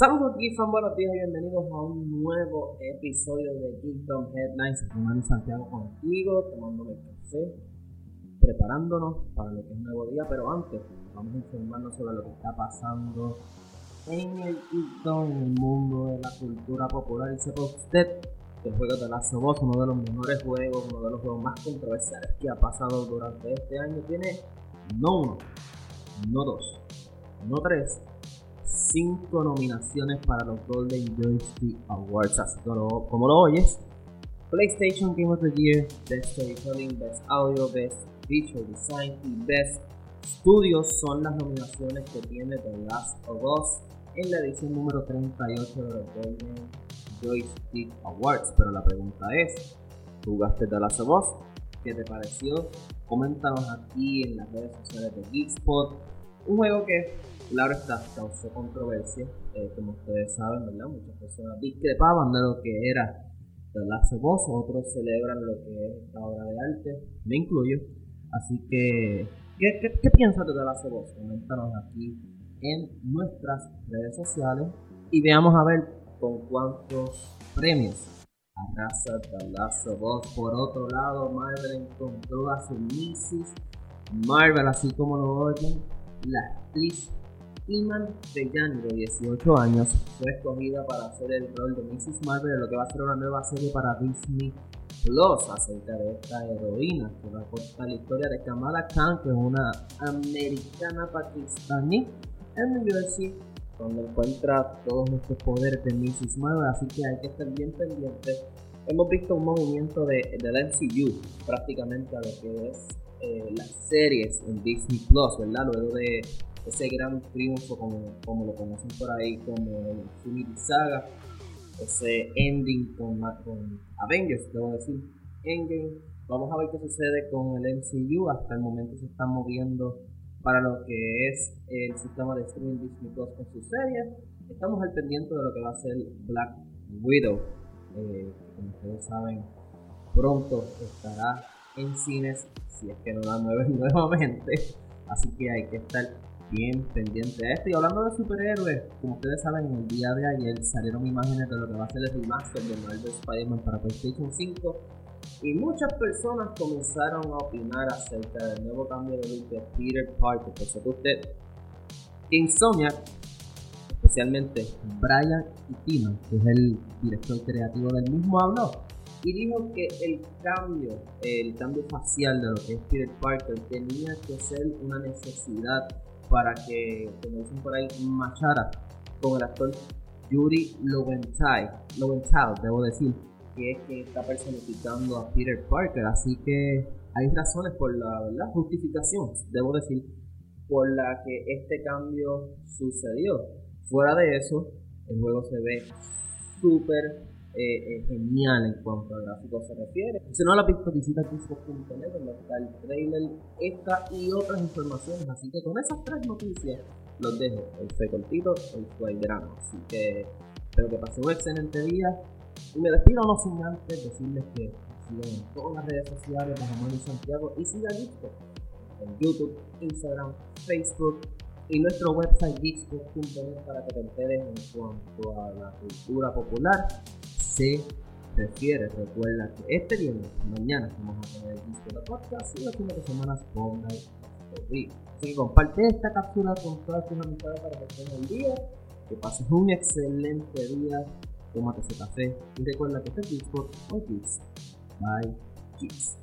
Saludos Geekfan, buenos días y bienvenidos a un nuevo episodio de Geekdom Headlines. Román Santiago contigo, tomándome café, preparándonos para lo que es nuevo día, pero antes vamos a informarnos sobre lo que está pasando en el Geekdom, en el mundo de la cultura popular. Y sepa usted que el juego de Last of Us, uno de los mejores juegos, uno de los juegos más controversiales que ha pasado durante este año, tiene no uno, no dos, no tres, cinco nominaciones para los Golden Joystick Awards. Así como lo oyes, PlayStation Game of the Year, Best Storytelling, Best Audio, Best Visual Design y Best Studios son las nominaciones que tiene The Last of Us en la edición número 38 de los Golden Joystick Awards. Pero la pregunta es, ¿jugaste The Last of Us? ¿Qué te pareció? Coméntanos aquí en las redes sociales de Geekspot. Un juego que Claro está, causó controversia, eh, como ustedes saben, ¿verdad? Muchas personas discrepaban de lo que era The Last of otros celebran lo que es esta obra de arte, me incluyo. Así que, ¿qué, piensas de The Last of? Coméntanos aquí en nuestras redes sociales y veamos a ver con cuántos premios arrasa The Last. Por otro lado, Marvel encontró a su Mrs. Marvel, así como lo oyen, la actriz Iman Bellani, de 18 años, fue escogida para hacer el rol de Mrs. Marvel en lo que va a ser una nueva serie para Disney Plus acerca de esta heroína que va a contar la historia de Kamala Khan, que es una americana pakistaní en New Jersey, donde encuentra todos estos poderes de Mrs. Marvel, así que hay que estar bien pendientes. Hemos visto un movimiento de, de la MCU prácticamente a lo que es eh, las series en Disney Plus, ¿verdad? Luego de ese gran triunfo como, lo conocen por ahí como el Infinity Saga, ese ending con, con Avengers, debo decir, Endgame. Vamos a ver qué sucede con el MCU. Hasta el momento se están moviendo para lo que es el sistema de streaming Disney Plus con sus series. Estamos al pendiente de lo que va a ser Black Widow. Eh, como ustedes saben, pronto estará en cines si es que no la mueven nuevamente. Así que hay que estar bien pendiente a esto. Y hablando de superhéroes, como ustedes saben, en el día de ayer salieron imágenes de lo que va a ser el remaster de Marvel Spider-Man para PlayStation 5. Y muchas personas comenzaron a opinar acerca del nuevo cambio de look de Peter Parker. Por eso usted, Insomniac, especialmente Brian y Tina, que es el director creativo del mismo, habló y dijo que el cambio, el cambio facial de lo que es Peter Parker tenía que ser una necesidad para que, como dicen por ahí, machara con el actor Yuri Lowenthal, Lowenthal, debo decir, que es que está personificando a Peter Parker, así que hay razones por la justificación, debo decir, por la que este cambio sucedió. Fuera de eso, el juego se ve súper eh, eh, genial en cuanto a gráficos se refiere. Si no has visto, visita Xbox.net donde está el trailer, esta y otras informaciones. Así que con esas tres noticias los dejo. Hoy fue cortito, hoy fue grano. Así que espero que pasen un excelente día. Y me despido no sin antes decirles que sigan en todas las redes sociales de Manuel Santiago y sigan esto en YouTube, Instagram, Facebook y nuestro website geeks.net para que te enteres en cuanto a la cultura popular se refiere. Recuerda que este viernes, mañana, vamos a tener el disco de podcast y las de semana Fortnite Así que comparte esta captura con todas tus amistades para que estén el día. Que pases un excelente día. Tómate ese café y recuerda que este es Discord o Kids. Bye, Kids.